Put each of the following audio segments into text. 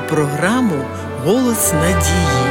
програму Голос надії.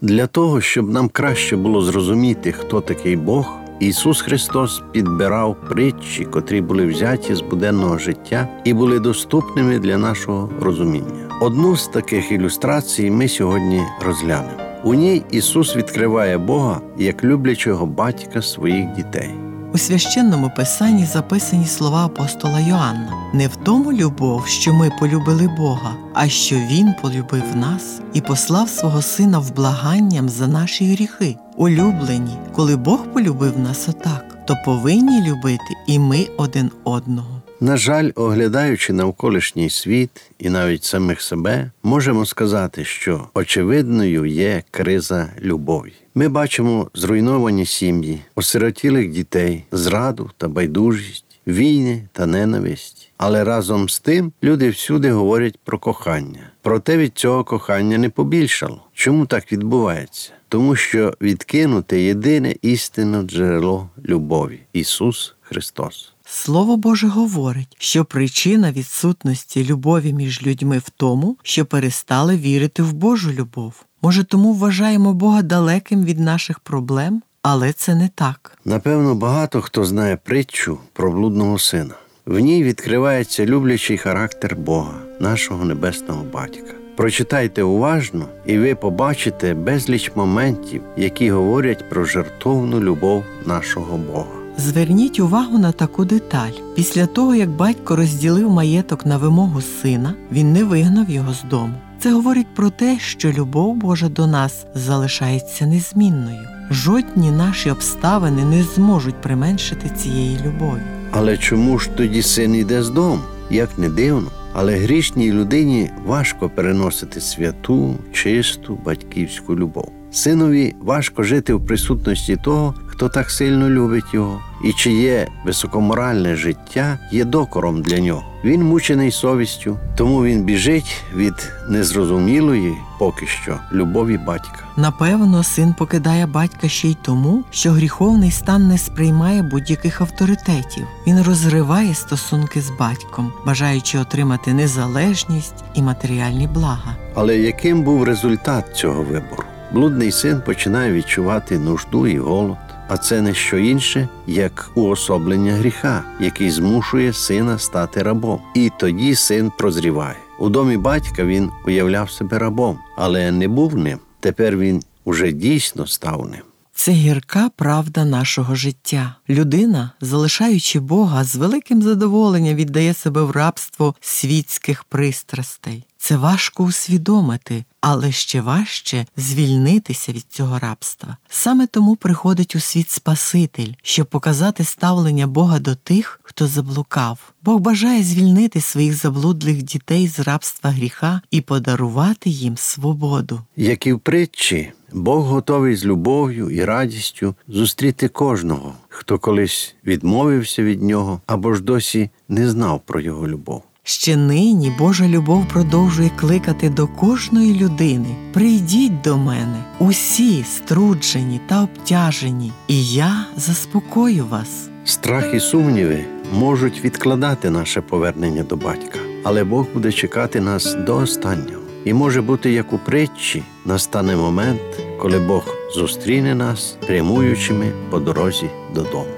Для того, щоб нам краще було зрозуміти, хто такий Бог, Ісус Христос підбирав притчі, котрі були взяті з буденного життя і були доступними для нашого розуміння. Одну з таких ілюстрацій ми сьогодні розглянемо. У ній Ісус відкриває Бога як люблячого батька своїх дітей. У священному писанні записані слова апостола Йоанна не в тому любов, що ми полюбили Бога, а що Він полюбив нас і послав свого Сина в благанням за наші гріхи. Улюблені, коли Бог полюбив нас отак, то повинні любити і ми один одного. На жаль, оглядаючи навколишній світ і навіть самих себе, можемо сказати, що очевидною є криза любові. Ми бачимо зруйновані сім'ї, осиротілих дітей, зраду та байдужість, війни та ненависть. Але разом з тим люди всюди говорять про кохання. Проте від цього кохання не побільшало. Чому так відбувається? Тому що відкинуте єдине істинне джерело любові Ісус Христос. Слово Боже говорить, що причина відсутності любові між людьми в тому, що перестали вірити в Божу любов. Може, тому вважаємо Бога далеким від наших проблем, але це не так. Напевно, багато хто знає притчу про блудного сина. В ній відкривається люблячий характер Бога, нашого небесного батька. Прочитайте уважно, і ви побачите безліч моментів, які говорять про жертовну любов нашого Бога. Зверніть увагу на таку деталь. Після того, як батько розділив маєток на вимогу сина, він не вигнав його з дому. Це говорить про те, що любов Божа до нас залишається незмінною. Жодні наші обставини не зможуть применшити цієї любові. Але чому ж тоді син йде з дому? Як не дивно, але грішній людині важко переносити святу, чисту батьківську любов. Синові важко жити в присутності того, хто так сильно любить його, і чиє високоморальне життя є докором для нього. Він мучений совістю, тому він біжить від незрозумілої поки що любові батька. Напевно, син покидає батька ще й тому, що гріховний стан не сприймає будь-яких авторитетів. Він розриває стосунки з батьком, бажаючи отримати незалежність і матеріальні блага. Але яким був результат цього вибору? Блудний син починає відчувати нужду і голод, а це не що інше, як уособлення гріха, який змушує сина стати рабом. І тоді син прозріває. У домі батька він уявляв себе рабом, але не був ним. Тепер він уже дійсно став ним. Це гірка правда нашого життя. Людина, залишаючи Бога, з великим задоволенням віддає себе в рабство світських пристрастей. Це важко усвідомити, але ще важче звільнитися від цього рабства. Саме тому приходить у світ Спаситель, щоб показати ставлення Бога до тих, хто заблукав. Бог бажає звільнити своїх заблудлих дітей з рабства гріха і подарувати їм свободу. Як і в притчі, Бог готовий з любов'ю і радістю зустріти кожного, хто колись відмовився від нього або ж досі не знав про його любов. Ще нині Божа любов продовжує кликати до кожної людини. Прийдіть до мене, усі струджені та обтяжені, і я заспокою вас. Страх і сумніви можуть відкладати наше повернення до батька, але Бог буде чекати нас до останнього. І може бути, як у притчі, настане момент, коли Бог зустріне нас, прямуючими по дорозі додому.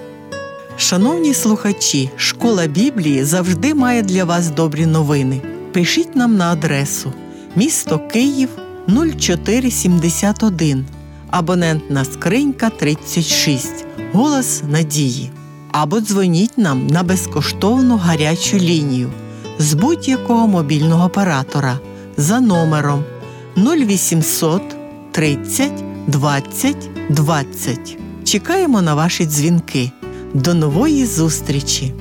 Шановні слухачі, школа Біблії завжди має для вас добрі новини. Пишіть нам на адресу місто Київ 0471, абонентна скринька 36, голос надії. Або дзвоніть нам на безкоштовну гарячу лінію з будь-якого мобільного оператора за номером 0800 30 20 20. Чекаємо на ваші дзвінки. До нової зустрічі!